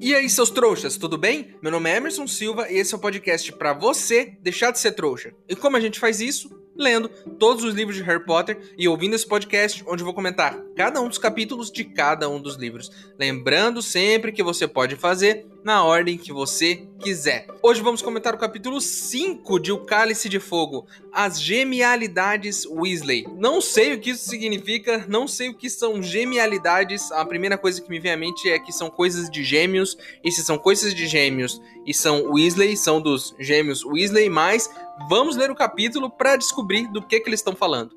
E aí, seus trouxas, tudo bem? Meu nome é Emerson Silva e esse é o podcast para você deixar de ser trouxa. E como a gente faz isso? Lendo todos os livros de Harry Potter e ouvindo esse podcast, onde vou comentar cada um dos capítulos de cada um dos livros. Lembrando sempre que você pode fazer na ordem que você quiser. Hoje vamos comentar o capítulo 5 de O Cálice de Fogo, As Gemialidades Weasley. Não sei o que isso significa, não sei o que são gemialidades. A primeira coisa que me vem à mente é que são coisas de gêmeos, e se são coisas de gêmeos e são Weasley, são dos gêmeos Weasley, mas vamos ler o capítulo para descobrir do que, que eles estão falando.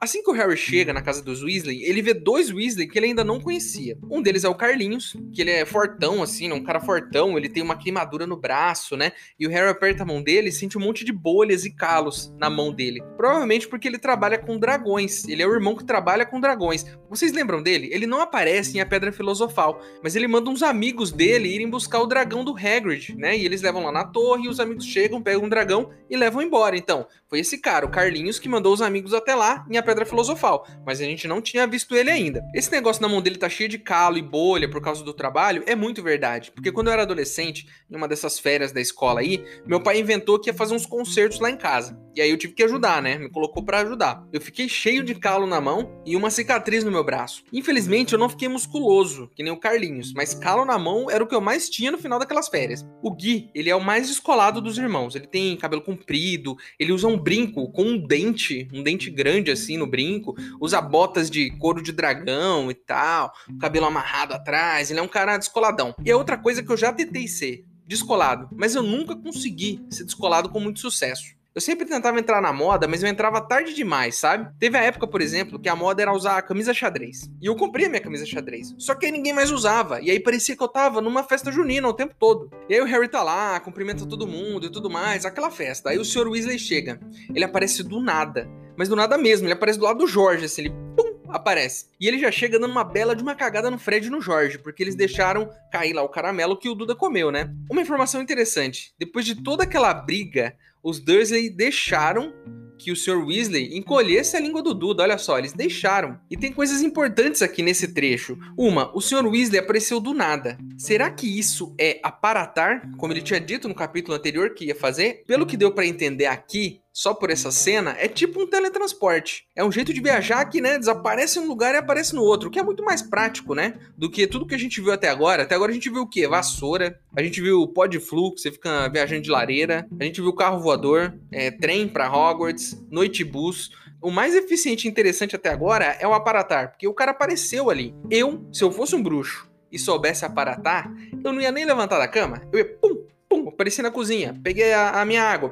Assim que o Harry chega na casa dos Weasley, ele vê dois Weasley que ele ainda não conhecia. Um deles é o Carlinhos, que ele é fortão, assim, né? um cara fortão, ele tem uma queimadura no braço, né? E o Harry aperta a mão dele e sente um monte de bolhas e calos na mão dele. Provavelmente porque ele trabalha com dragões. Ele é o irmão que trabalha com dragões. Vocês lembram dele? Ele não aparece em A Pedra Filosofal, mas ele manda uns amigos dele irem buscar o dragão do Hagrid, né? E eles levam lá na torre e os amigos chegam, pegam um dragão e levam embora. Então, foi esse cara, o Carlinhos, que mandou os amigos até lá em A Pedra Filosofal, mas a gente não tinha visto ele ainda. Esse negócio na mão dele tá cheio de calo e bolha por causa do trabalho é muito verdade, porque quando eu era adolescente, em uma dessas férias da escola aí, meu pai inventou que ia fazer uns concertos lá em casa. E aí eu tive que ajudar, né? Me colocou para ajudar. Eu fiquei cheio de calo na mão e uma cicatriz no meu braço. Infelizmente eu não fiquei musculoso, que nem o Carlinhos, mas calo na mão era o que eu mais tinha no final daquelas férias. O Gui, ele é o mais descolado dos irmãos. Ele tem cabelo comprido, ele usa um brinco com um dente, um dente grande assim no brinco usa botas de couro de dragão e tal, cabelo amarrado atrás, ele é um cara descoladão. E é outra coisa que eu já tentei ser, descolado, mas eu nunca consegui ser descolado com muito sucesso. Eu sempre tentava entrar na moda, mas eu entrava tarde demais, sabe? Teve a época, por exemplo, que a moda era usar a camisa xadrez. E eu comprei a minha camisa xadrez. Só que aí ninguém mais usava. E aí parecia que eu tava numa festa junina o tempo todo. E aí o Harry tá lá, cumprimenta todo mundo e tudo mais, aquela festa. Aí o Sr. Weasley chega. Ele aparece do nada mas do nada mesmo. Ele aparece do lado do Jorge, assim, ele pum, aparece. E ele já chega dando uma bela de uma cagada no Fred e no Jorge, porque eles deixaram cair lá o caramelo que o Duda comeu, né? Uma informação interessante: depois de toda aquela briga, os Dursley deixaram que o Sr. Weasley encolhesse a língua do Duda. Olha só, eles deixaram. E tem coisas importantes aqui nesse trecho. Uma, o Sr. Weasley apareceu do nada. Será que isso é aparatar, como ele tinha dito no capítulo anterior que ia fazer? Pelo que deu para entender aqui, só por essa cena, é tipo um teletransporte. É um jeito de viajar que, né, desaparece em um lugar e aparece no outro, o que é muito mais prático, né, do que tudo que a gente viu até agora. Até agora a gente viu o quê? Vassoura, a gente viu o pó de flu, que você fica viajando de lareira, a gente viu carro voador, é, trem para Hogwarts, noite bus. O mais eficiente e interessante até agora é o aparatar, porque o cara apareceu ali. Eu, se eu fosse um bruxo e soubesse aparatar, eu não ia nem levantar da cama, eu ia pum, pum, apareci na cozinha, peguei a, a minha água,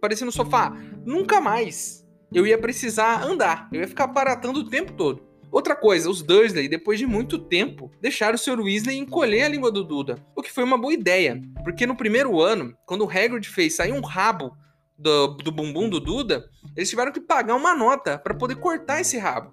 apareci no sofá. Nunca mais eu ia precisar andar. Eu ia ficar paratando o tempo todo. Outra coisa, os Dursley, depois de muito tempo, deixaram o Sr. Weasley encolher a língua do Duda, o que foi uma boa ideia, porque no primeiro ano, quando o Hagrid fez sair um rabo do, do bumbum do Duda, eles tiveram que pagar uma nota para poder cortar esse rabo.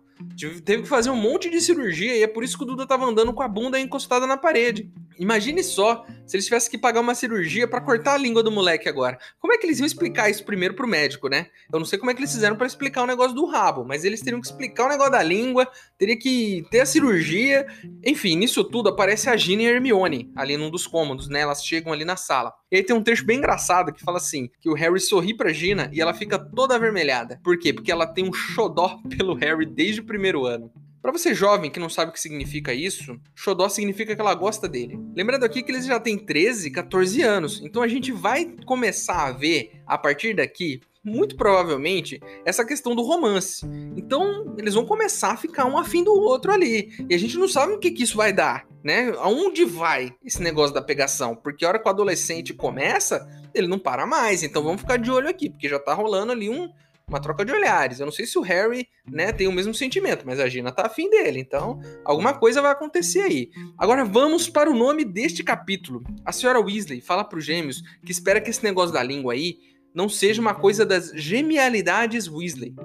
Teve que fazer um monte de cirurgia e é por isso que o Duda tava andando com a bunda encostada na parede. Imagine só se eles tivessem que pagar uma cirurgia para cortar a língua do moleque agora. Como é que eles iam explicar isso primeiro pro médico, né? Eu não sei como é que eles fizeram para explicar o negócio do rabo, mas eles teriam que explicar o negócio da língua, teria que ter a cirurgia. Enfim, nisso tudo aparece a Gina e a Hermione ali num dos cômodos, né? Elas chegam ali na sala. E aí tem um trecho bem engraçado que fala assim: que o Harry sorri pra Gina e ela fica toda avermelhada. Por quê? Porque ela tem um xodó pelo Harry desde primeiro ano. Para você jovem que não sabe o que significa isso, xodó significa que ela gosta dele. Lembrando aqui que eles já têm 13, 14 anos, então a gente vai começar a ver, a partir daqui, muito provavelmente, essa questão do romance. Então, eles vão começar a ficar um afim do outro ali. E a gente não sabe o que, que isso vai dar, né? Aonde vai esse negócio da pegação? Porque a hora que o adolescente começa, ele não para mais. Então vamos ficar de olho aqui, porque já tá rolando ali um, uma troca de olhares. Eu não sei se o Harry, né, tem o mesmo sentimento, mas a Gina tá afim dele. Então, alguma coisa vai acontecer aí. Agora vamos para o nome deste capítulo. A senhora Weasley fala pro gêmeos que espera que esse negócio da língua aí não seja uma coisa das genialidades Weasley.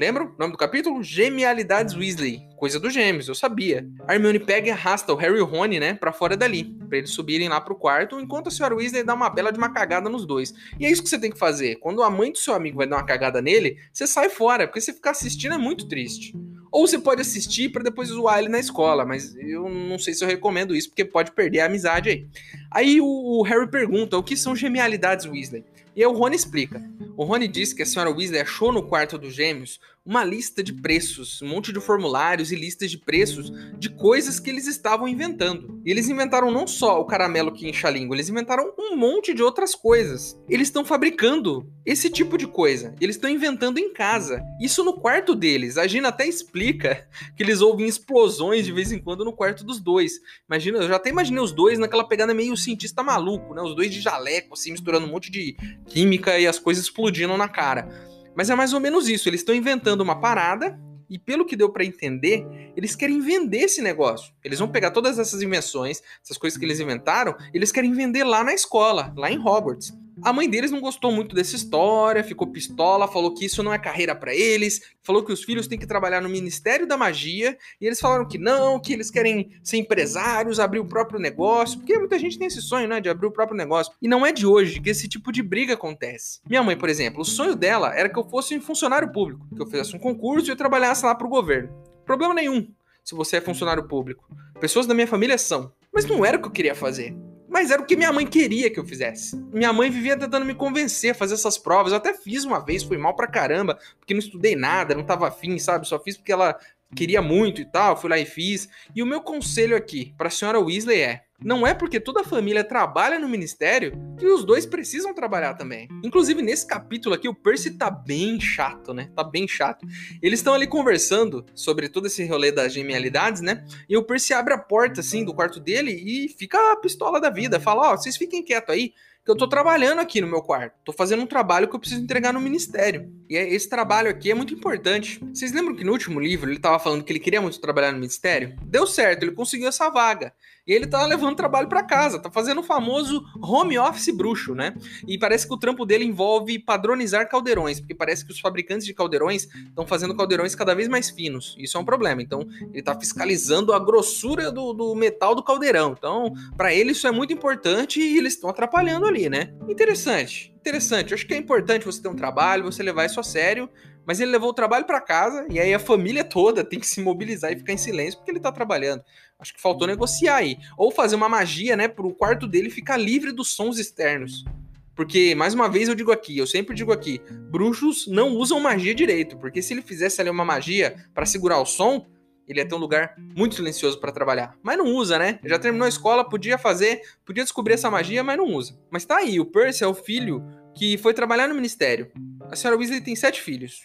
Lembram o nome do capítulo? Genialidades Weasley. Coisa dos gêmeos, eu sabia. A Hermione pega e arrasta o Harry e o Rony, né, pra fora dali. Pra eles subirem lá pro quarto, enquanto a senhora Weasley dá uma bela de uma cagada nos dois. E é isso que você tem que fazer. Quando a mãe do seu amigo vai dar uma cagada nele, você sai fora, porque você ficar assistindo é muito triste. Ou você pode assistir para depois zoar ele na escola, mas eu não sei se eu recomendo isso, porque pode perder a amizade aí. Aí o Harry pergunta o que são genialidades Weasley. E aí o Rony explica. O Rony diz que a senhora Weasley achou no quarto dos gêmeos uma lista de preços, um monte de formulários e listas de preços de coisas que eles estavam inventando. E eles inventaram não só o caramelo que incha a língua, eles inventaram um monte de outras coisas. Eles estão fabricando esse tipo de coisa. Eles estão inventando em casa. Isso no quarto deles. A Gina até explica que eles ouvem explosões de vez em quando no quarto dos dois. Imagina, eu já até imaginei os dois naquela pegada meio cientista maluco, né? Os dois de jaleco, assim, misturando um monte de química e as coisas explodindo na cara. Mas é mais ou menos isso. Eles estão inventando uma parada e pelo que deu para entender, eles querem vender esse negócio. Eles vão pegar todas essas invenções, essas coisas que eles inventaram, eles querem vender lá na escola, lá em Hogwarts. A mãe deles não gostou muito dessa história, ficou pistola, falou que isso não é carreira para eles, falou que os filhos têm que trabalhar no Ministério da Magia, e eles falaram que não, que eles querem ser empresários, abrir o próprio negócio, porque muita gente tem esse sonho, né, de abrir o próprio negócio. E não é de hoje que esse tipo de briga acontece. Minha mãe, por exemplo, o sonho dela era que eu fosse um funcionário público, que eu fizesse um concurso e eu trabalhasse lá pro governo. Problema nenhum, se você é funcionário público. Pessoas da minha família são. Mas não era o que eu queria fazer. Mas era o que minha mãe queria que eu fizesse. Minha mãe vivia tentando me convencer a fazer essas provas. Eu até fiz uma vez, foi mal pra caramba, porque não estudei nada, não tava afim, sabe? Só fiz porque ela queria muito e tal, fui lá e fiz. E o meu conselho aqui para a senhora Weasley é: não é porque toda a família trabalha no ministério que os dois precisam trabalhar também. Inclusive, nesse capítulo aqui, o Percy tá bem chato, né? Tá bem chato. Eles estão ali conversando sobre todo esse rolê das genialidades, né? E o Percy abre a porta, assim, do quarto dele e fica a pistola da vida. Fala: Ó, oh, vocês fiquem quietos aí, que eu tô trabalhando aqui no meu quarto. Tô fazendo um trabalho que eu preciso entregar no ministério. E é, esse trabalho aqui é muito importante. Vocês lembram que no último livro ele tava falando que ele queria muito trabalhar no ministério? Deu certo, ele conseguiu essa vaga. E ele tá levando trabalho para casa, tá fazendo o famoso home office bruxo, né? E parece que o trampo dele envolve padronizar caldeirões, porque parece que os fabricantes de caldeirões estão fazendo caldeirões cada vez mais finos. Isso é um problema. Então, ele tá fiscalizando a grossura do, do metal do caldeirão. Então, para ele isso é muito importante e eles estão atrapalhando ali, né? Interessante. Interessante. Eu acho que é importante você ter um trabalho, você levar isso a sério, mas ele levou o trabalho para casa e aí a família toda tem que se mobilizar e ficar em silêncio porque ele tá trabalhando. Acho que faltou negociar aí. Ou fazer uma magia, né, pro quarto dele ficar livre dos sons externos. Porque, mais uma vez, eu digo aqui, eu sempre digo aqui, bruxos não usam magia direito. Porque se ele fizesse ali uma magia para segurar o som, ele ia ter um lugar muito silencioso para trabalhar. Mas não usa, né? Já terminou a escola, podia fazer, podia descobrir essa magia, mas não usa. Mas tá aí, o Percy é o filho que foi trabalhar no ministério. A senhora Weasley tem sete filhos.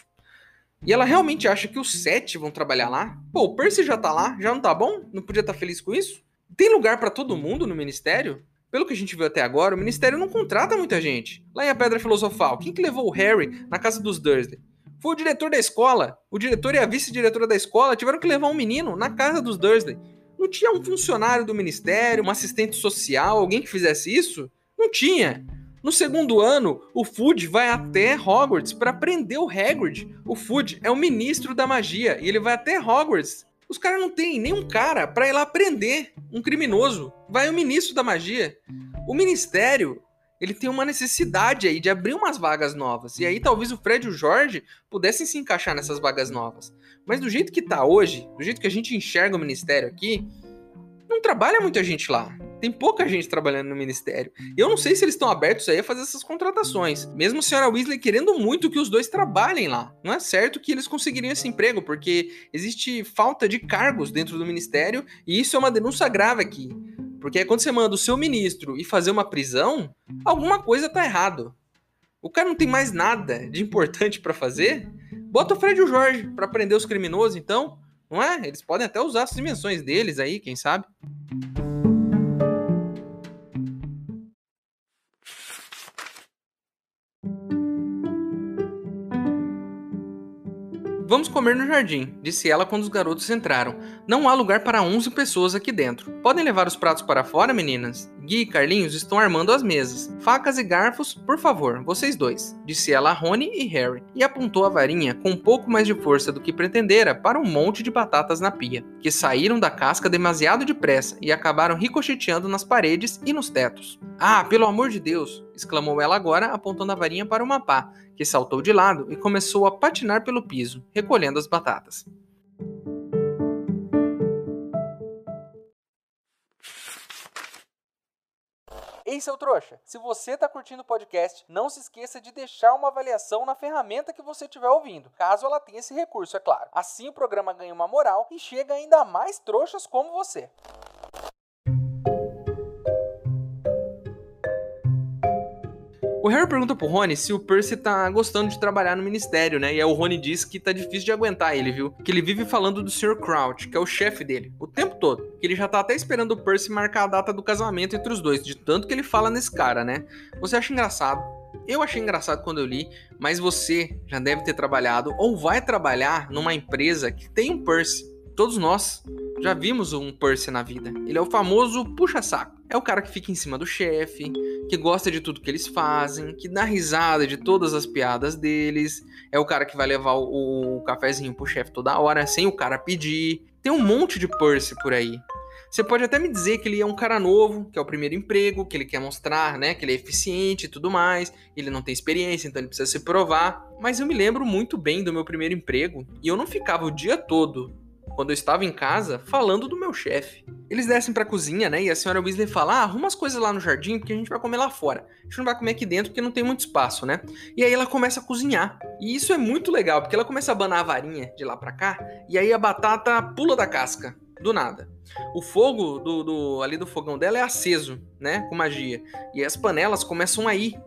E ela realmente acha que os sete vão trabalhar lá? Pô, o Percy já tá lá, já não tá bom? Não podia estar tá feliz com isso? Tem lugar para todo mundo no ministério? Pelo que a gente viu até agora, o ministério não contrata muita gente. Lá em A Pedra Filosofal, quem que levou o Harry na casa dos Dursley? Foi o diretor da escola. O diretor e a vice-diretora da escola tiveram que levar um menino na casa dos Dursley. Não tinha um funcionário do ministério, um assistente social, alguém que fizesse isso? Não tinha. No segundo ano, o Fudge vai até Hogwarts para prender o Hagrid. O Fudge é o ministro da magia e ele vai até Hogwarts. Os caras não tem nenhum cara para ir lá prender um criminoso. Vai o ministro da magia. O ministério, ele tem uma necessidade aí de abrir umas vagas novas. E aí talvez o Fred e o Jorge pudessem se encaixar nessas vagas novas. Mas do jeito que tá hoje, do jeito que a gente enxerga o ministério aqui, não trabalha muita gente lá. Tem pouca gente trabalhando no ministério. E eu não sei se eles estão abertos aí a fazer essas contratações. Mesmo a senhora Weasley querendo muito que os dois trabalhem lá. Não é certo que eles conseguiriam esse emprego, porque existe falta de cargos dentro do ministério e isso é uma denúncia grave aqui. Porque quando você manda o seu ministro e fazer uma prisão, alguma coisa tá errado. O cara não tem mais nada de importante para fazer? Bota o Fred e o Jorge para prender os criminosos, então. Não é? Eles podem até usar as dimensões deles aí, quem sabe? Vamos comer no jardim, disse ela quando os garotos entraram. Não há lugar para 11 pessoas aqui dentro. Podem levar os pratos para fora, meninas? Gui e Carlinhos estão armando as mesas. Facas e garfos, por favor, vocês dois, disse ela a Rony e Harry, e apontou a varinha com um pouco mais de força do que pretendera para um monte de batatas na pia, que saíram da casca demasiado depressa e acabaram ricocheteando nas paredes e nos tetos. Ah, pelo amor de Deus! Exclamou ela agora, apontando a varinha para uma pá, que saltou de lado e começou a patinar pelo piso, recolhendo as batatas. Ei, seu trouxa, se você tá curtindo o podcast, não se esqueça de deixar uma avaliação na ferramenta que você estiver ouvindo, caso ela tenha esse recurso, é claro. Assim o programa ganha uma moral e chega ainda mais trouxas como você. O Harry pergunta pro Rony se o Percy tá gostando de trabalhar no ministério, né? E aí o Rony diz que tá difícil de aguentar ele, viu? Que ele vive falando do Sr. Crouch, que é o chefe dele, o tempo todo. Que ele já tá até esperando o Percy marcar a data do casamento entre os dois, de tanto que ele fala nesse cara, né? Você acha engraçado? Eu achei engraçado quando eu li, mas você já deve ter trabalhado ou vai trabalhar numa empresa que tem um Percy. Todos nós já vimos um Percy na vida. Ele é o famoso puxa-saco. É o cara que fica em cima do chefe, que gosta de tudo que eles fazem, que dá risada de todas as piadas deles. É o cara que vai levar o, o cafezinho pro chefe toda hora, sem o cara pedir. Tem um monte de Percy por aí. Você pode até me dizer que ele é um cara novo, que é o primeiro emprego, que ele quer mostrar, né, que ele é eficiente e tudo mais, ele não tem experiência, então ele precisa se provar. Mas eu me lembro muito bem do meu primeiro emprego e eu não ficava o dia todo quando eu estava em casa, falando do meu chefe. Eles descem pra cozinha, né? E a senhora Weasley fala: ah, arruma as coisas lá no jardim, porque a gente vai comer lá fora. A gente não vai comer aqui dentro porque não tem muito espaço, né? E aí ela começa a cozinhar. E isso é muito legal, porque ela começa a abanar a varinha de lá pra cá, e aí a batata pula da casca. Do nada. O fogo do, do ali do fogão dela é aceso, né? Com magia. E as panelas começam a ir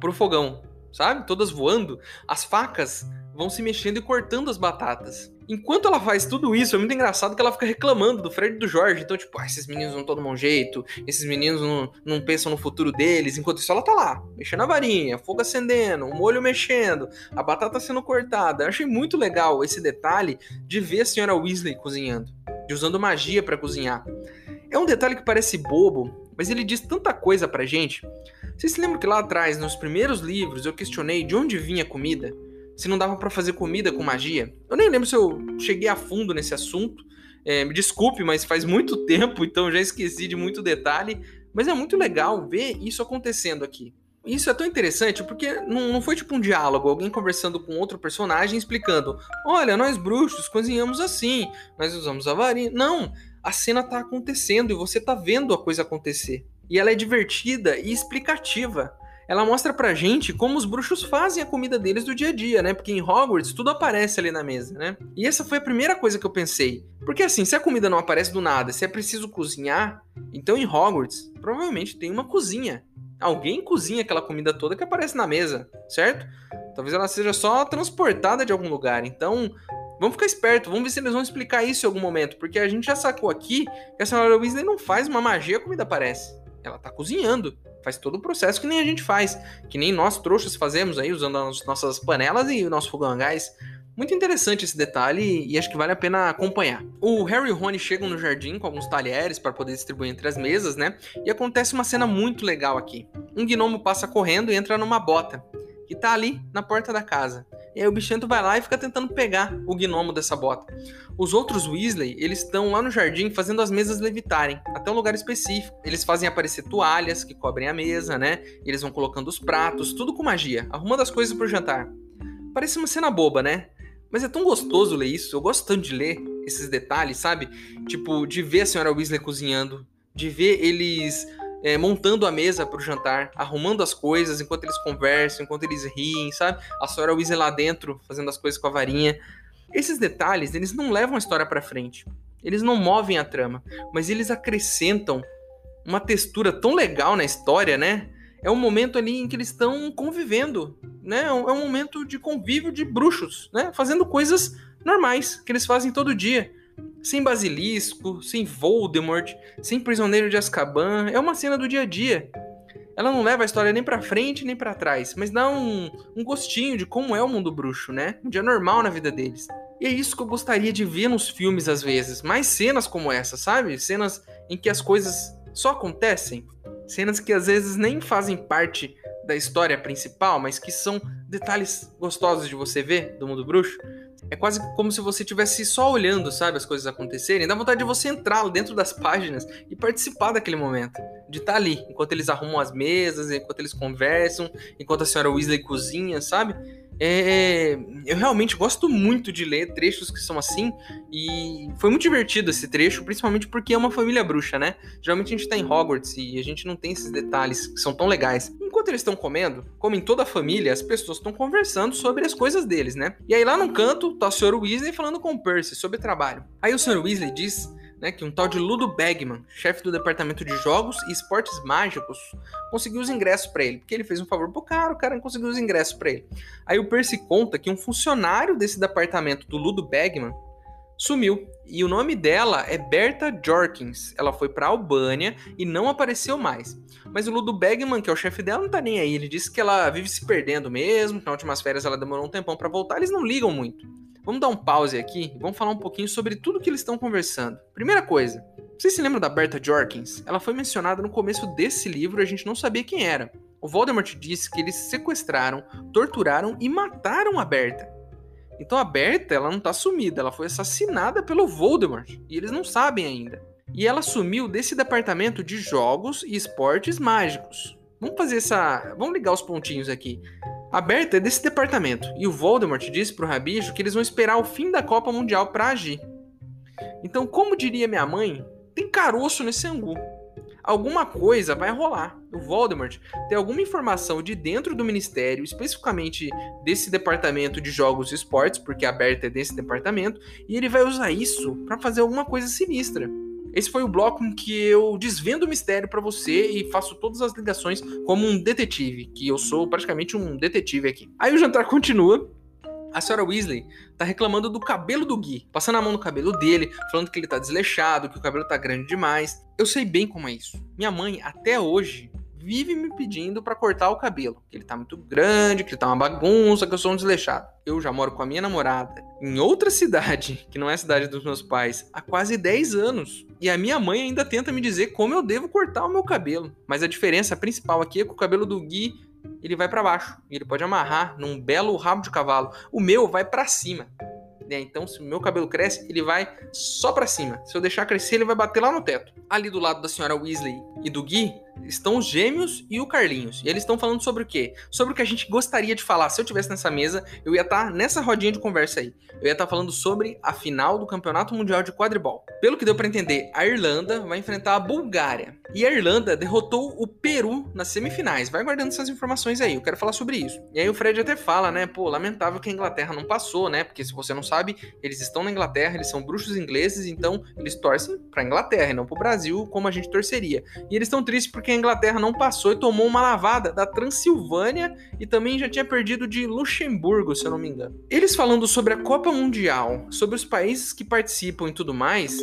pro fogão, sabe? Todas voando. As facas vão se mexendo e cortando as batatas. Enquanto ela faz tudo isso, é muito engraçado que ela fica reclamando do Fred e do Jorge. Então, tipo, ah, esses meninos não tomam um jeito, esses meninos não, não pensam no futuro deles. Enquanto isso, ela tá lá, mexendo a varinha, fogo acendendo, o molho mexendo, a batata sendo cortada. Eu achei muito legal esse detalhe de ver a senhora Weasley cozinhando, de usando magia para cozinhar. É um detalhe que parece bobo, mas ele diz tanta coisa pra gente. Vocês se lembram que lá atrás, nos primeiros livros, eu questionei de onde vinha a comida? Se não dava para fazer comida com magia. Eu nem lembro se eu cheguei a fundo nesse assunto. É, me desculpe, mas faz muito tempo, então já esqueci de muito detalhe. Mas é muito legal ver isso acontecendo aqui. Isso é tão interessante porque não, não foi tipo um diálogo, alguém conversando com outro personagem explicando: olha, nós bruxos cozinhamos assim, nós usamos a varinha. Não, a cena tá acontecendo e você tá vendo a coisa acontecer. E ela é divertida e explicativa ela mostra pra gente como os bruxos fazem a comida deles do dia a dia, né? Porque em Hogwarts tudo aparece ali na mesa, né? E essa foi a primeira coisa que eu pensei. Porque assim, se a comida não aparece do nada, se é preciso cozinhar, então em Hogwarts provavelmente tem uma cozinha. Alguém cozinha aquela comida toda que aparece na mesa, certo? Talvez ela seja só transportada de algum lugar. Então, Vamos ficar esperto, vamos ver se eles vão explicar isso em algum momento, porque a gente já sacou aqui que a senhora Weasley não faz uma magia a comida aparece. Ela tá cozinhando faz todo o processo que nem a gente faz, que nem nós trouxas fazemos aí, usando as nossas panelas e o nosso fogão a gás. Muito interessante esse detalhe e acho que vale a pena acompanhar. O Harry e o Rony chegam no jardim com alguns talheres para poder distribuir entre as mesas, né? E acontece uma cena muito legal aqui. Um gnomo passa correndo e entra numa bota, que tá ali na porta da casa. E aí o bichento vai lá e fica tentando pegar o gnomo dessa bota. Os outros Weasley, eles estão lá no jardim fazendo as mesas levitarem, até um lugar específico. Eles fazem aparecer toalhas que cobrem a mesa, né? Eles vão colocando os pratos, tudo com magia, arrumando as coisas pro jantar. Parece uma cena boba, né? Mas é tão gostoso ler isso, eu gosto tanto de ler esses detalhes, sabe? Tipo, de ver a senhora Weasley cozinhando, de ver eles é, montando a mesa para o jantar, arrumando as coisas enquanto eles conversam, enquanto eles riem, sabe? A senhora Weasley lá dentro fazendo as coisas com a varinha. Esses detalhes, eles não levam a história para frente. Eles não movem a trama, mas eles acrescentam uma textura tão legal na história, né? É um momento ali em que eles estão convivendo, né? É um momento de convívio de bruxos, né? Fazendo coisas normais que eles fazem todo dia. Sem basilisco, sem Voldemort, sem prisioneiro de Azkaban. É uma cena do dia a dia. Ela não leva a história nem para frente nem para trás, mas dá um, um gostinho de como é o mundo bruxo, né? Um dia normal na vida deles. E é isso que eu gostaria de ver nos filmes às vezes. Mais cenas como essa, sabe? Cenas em que as coisas só acontecem. Cenas que às vezes nem fazem parte da história principal, mas que são detalhes gostosos de você ver do mundo bruxo. É quase como se você estivesse só olhando, sabe, as coisas acontecerem. Dá vontade de você entrar dentro das páginas e participar daquele momento. De estar ali, enquanto eles arrumam as mesas, enquanto eles conversam, enquanto a senhora Weasley cozinha, sabe? É, eu realmente gosto muito de ler trechos que são assim, e foi muito divertido esse trecho, principalmente porque é uma família bruxa, né? Geralmente a gente tá em Hogwarts e a gente não tem esses detalhes que são tão legais. Enquanto eles estão comendo, como em toda a família, as pessoas estão conversando sobre as coisas deles, né? E aí lá no canto tá o Sr. Weasley falando com o Percy sobre trabalho. Aí o Sr. Weasley diz né, que um tal de Ludo Bagman, chefe do departamento de jogos e esportes mágicos, conseguiu os ingressos para ele, porque ele fez um favor pro cara, o cara conseguiu os ingressos para ele. Aí o Percy conta que um funcionário desse departamento do Ludo Bagman sumiu. E o nome dela é Berta Jorkins. Ela foi para Albânia e não apareceu mais. Mas o Ludo Bagman, que é o chefe dela, não tá nem aí. Ele disse que ela vive se perdendo mesmo, que nas últimas férias ela demorou um tempão para voltar. Eles não ligam muito. Vamos dar um pause aqui e vamos falar um pouquinho sobre tudo que eles estão conversando. Primeira coisa, vocês se lembram da Berta Jorkins? Ela foi mencionada no começo desse livro e a gente não sabia quem era. O Voldemort disse que eles sequestraram, torturaram e mataram a Berta. Então a Berta, ela não tá sumida, ela foi assassinada pelo Voldemort e eles não sabem ainda. E ela sumiu desse departamento de jogos e esportes mágicos. Vamos fazer essa, vamos ligar os pontinhos aqui. A Berta é desse departamento, e o Voldemort disse pro Rabicho que eles vão esperar o fim da Copa Mundial para agir. Então, como diria minha mãe, tem caroço nesse angu. Alguma coisa vai rolar. O Voldemort tem alguma informação de dentro do ministério, especificamente desse departamento de jogos e esportes, porque a Berta é desse departamento, e ele vai usar isso para fazer alguma coisa sinistra. Esse foi o bloco em que eu desvendo o mistério para você e faço todas as ligações como um detetive, que eu sou praticamente um detetive aqui. Aí o jantar continua. A senhora Weasley tá reclamando do cabelo do Gui, passando a mão no cabelo dele, falando que ele tá desleixado, que o cabelo tá grande demais. Eu sei bem como é isso. Minha mãe, até hoje, vive me pedindo para cortar o cabelo. Que ele tá muito grande, que ele tá uma bagunça, que eu sou um desleixado. Eu já moro com a minha namorada em outra cidade, que não é a cidade dos meus pais, há quase 10 anos. E a minha mãe ainda tenta me dizer como eu devo cortar o meu cabelo. Mas a diferença principal aqui é que o cabelo do Gui ele vai para baixo. Ele pode amarrar num belo rabo de cavalo. O meu vai para cima. Né? Então, se o meu cabelo cresce, ele vai só para cima. Se eu deixar crescer, ele vai bater lá no teto. Ali do lado da senhora Weasley e do Gui, estão os gêmeos e o Carlinhos. E eles estão falando sobre o quê? Sobre o que a gente gostaria de falar. Se eu tivesse nessa mesa, eu ia estar tá nessa rodinha de conversa aí. Eu ia estar tá falando sobre a final do Campeonato Mundial de Quadribol. Pelo que deu para entender, a Irlanda vai enfrentar a Bulgária. E a Irlanda derrotou o Peru nas semifinais. Vai guardando essas informações aí, eu quero falar sobre isso. E aí o Fred até fala, né? Pô, lamentável que a Inglaterra não passou, né? Porque se você não sabe, eles estão na Inglaterra, eles são bruxos ingleses, então eles torcem pra Inglaterra e não pro Brasil, como a gente torceria. E eles estão tristes porque a Inglaterra não passou e tomou uma lavada da Transilvânia e também já tinha perdido de Luxemburgo, se eu não me engano. Eles falando sobre a Copa Mundial, sobre os países que participam e tudo mais,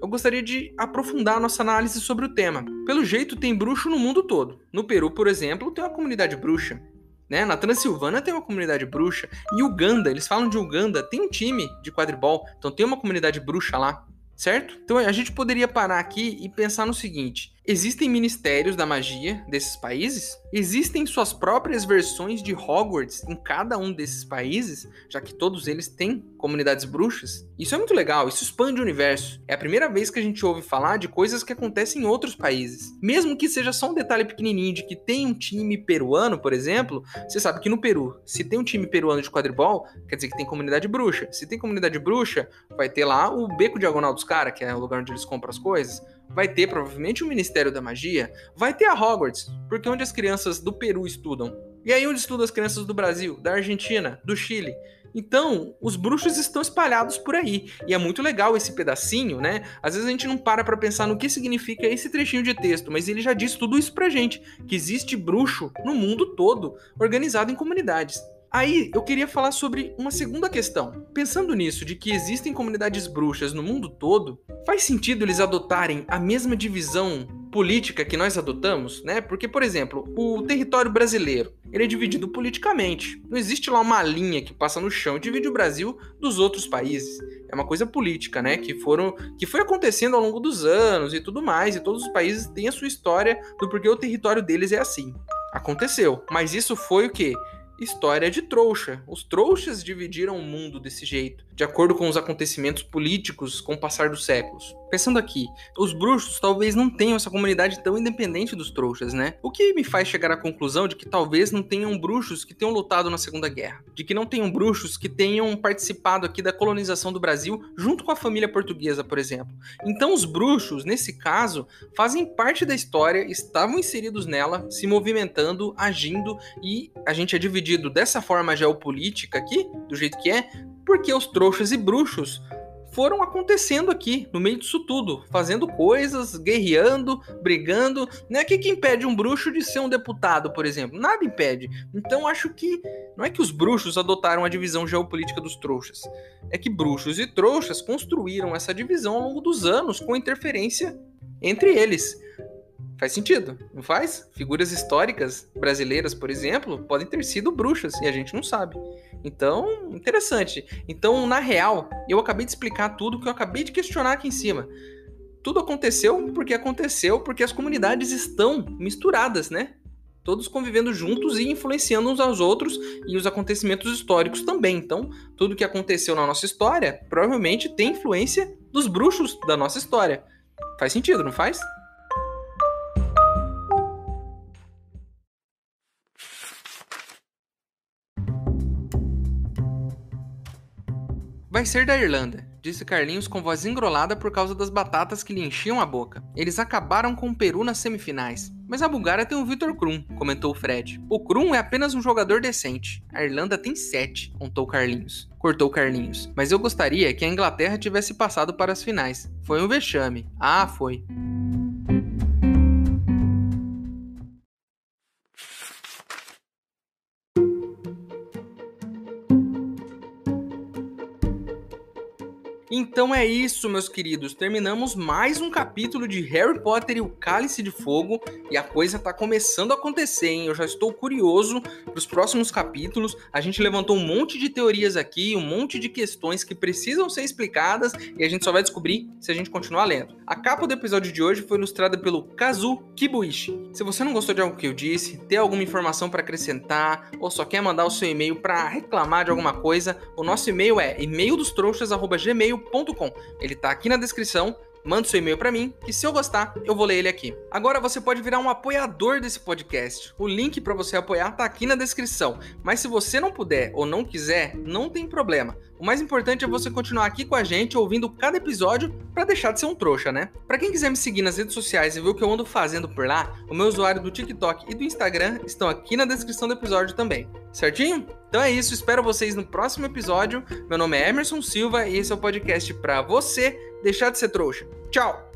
eu gostaria de aprofundar a nossa análise sobre o tema. Pelo jeito, tem bruxo no mundo todo. No Peru, por exemplo, tem uma comunidade bruxa. Né? Na Transilvânia tem uma comunidade bruxa. Em Uganda, eles falam de Uganda, tem um time de quadribol, então tem uma comunidade bruxa lá, certo? Então a gente poderia parar aqui e pensar no seguinte: Existem ministérios da magia desses países? Existem suas próprias versões de Hogwarts em cada um desses países, já que todos eles têm comunidades bruxas? Isso é muito legal, isso expande o universo. É a primeira vez que a gente ouve falar de coisas que acontecem em outros países. Mesmo que seja só um detalhe pequenininho de que tem um time peruano, por exemplo, você sabe que no Peru, se tem um time peruano de quadribol, quer dizer que tem comunidade bruxa. Se tem comunidade bruxa, vai ter lá o Beco Diagonal dos Caras, que é o lugar onde eles compram as coisas vai ter provavelmente o Ministério da Magia, vai ter a Hogwarts, porque é onde as crianças do Peru estudam. E aí onde estudam as crianças do Brasil, da Argentina, do Chile. Então, os bruxos estão espalhados por aí. E é muito legal esse pedacinho, né? Às vezes a gente não para pra pensar no que significa esse trechinho de texto, mas ele já diz tudo isso pra gente: que existe bruxo no mundo todo, organizado em comunidades. Aí eu queria falar sobre uma segunda questão. Pensando nisso, de que existem comunidades bruxas no mundo todo, faz sentido eles adotarem a mesma divisão política que nós adotamos, né? Porque, por exemplo, o território brasileiro, ele é dividido politicamente. Não existe lá uma linha que passa no chão e divide o Brasil dos outros países. É uma coisa política, né? Que foram, que foi acontecendo ao longo dos anos e tudo mais. E todos os países têm a sua história do porquê o território deles é assim. Aconteceu, mas isso foi o que? História de trouxa. Os trouxas dividiram o mundo desse jeito, de acordo com os acontecimentos políticos com o passar dos séculos. Pensando aqui, os bruxos talvez não tenham essa comunidade tão independente dos trouxas, né? O que me faz chegar à conclusão de que talvez não tenham bruxos que tenham lutado na Segunda Guerra, de que não tenham bruxos que tenham participado aqui da colonização do Brasil junto com a família portuguesa, por exemplo. Então os bruxos, nesse caso, fazem parte da história, estavam inseridos nela, se movimentando, agindo e a gente é dividido dessa forma geopolítica aqui, do jeito que é, porque os trouxas e bruxos foram acontecendo aqui, no meio disso tudo, fazendo coisas, guerreando, brigando. Né? O que, que impede um bruxo de ser um deputado, por exemplo? Nada impede. Então acho que não é que os bruxos adotaram a divisão geopolítica dos trouxas. É que bruxos e trouxas construíram essa divisão ao longo dos anos com interferência entre eles. Faz sentido, não faz? Figuras históricas brasileiras, por exemplo, podem ter sido bruxas e a gente não sabe. Então, interessante. Então, na real, eu acabei de explicar tudo que eu acabei de questionar aqui em cima. Tudo aconteceu porque aconteceu porque as comunidades estão misturadas, né? Todos convivendo juntos e influenciando uns aos outros e os acontecimentos históricos também. Então, tudo que aconteceu na nossa história provavelmente tem influência dos bruxos da nossa história. Faz sentido, não faz? Vai ser da Irlanda, disse Carlinhos com voz engrolada por causa das batatas que lhe enchiam a boca. Eles acabaram com o Peru nas semifinais. Mas a Bulgária tem o Vitor Krum, comentou Fred. O Krum é apenas um jogador decente. A Irlanda tem sete, contou Carlinhos. Cortou Carlinhos. Mas eu gostaria que a Inglaterra tivesse passado para as finais. Foi um vexame. Ah, foi. Então é isso, meus queridos. Terminamos mais um capítulo de Harry Potter e o Cálice de Fogo e a coisa tá começando a acontecer, hein? Eu já estou curioso para os próximos capítulos. A gente levantou um monte de teorias aqui, um monte de questões que precisam ser explicadas e a gente só vai descobrir se a gente continuar lendo. A capa do episódio de hoje foi ilustrada pelo Kazu Kibuishi. Se você não gostou de algo que eu disse, tem alguma informação para acrescentar ou só quer mandar o seu e-mail para reclamar de alguma coisa, o nosso e-mail é e-maildostrouxas@gmail ele tá aqui na descrição. Manda seu e-mail para mim, que se eu gostar, eu vou ler ele aqui. Agora você pode virar um apoiador desse podcast. O link para você apoiar tá aqui na descrição. Mas se você não puder ou não quiser, não tem problema. O mais importante é você continuar aqui com a gente, ouvindo cada episódio, para deixar de ser um trouxa, né? Para quem quiser me seguir nas redes sociais e ver o que eu ando fazendo por lá, o meu usuário do TikTok e do Instagram estão aqui na descrição do episódio também. Certinho? Então é isso, espero vocês no próximo episódio. Meu nome é Emerson Silva e esse é o podcast para você deixar de ser trouxa. Tchau!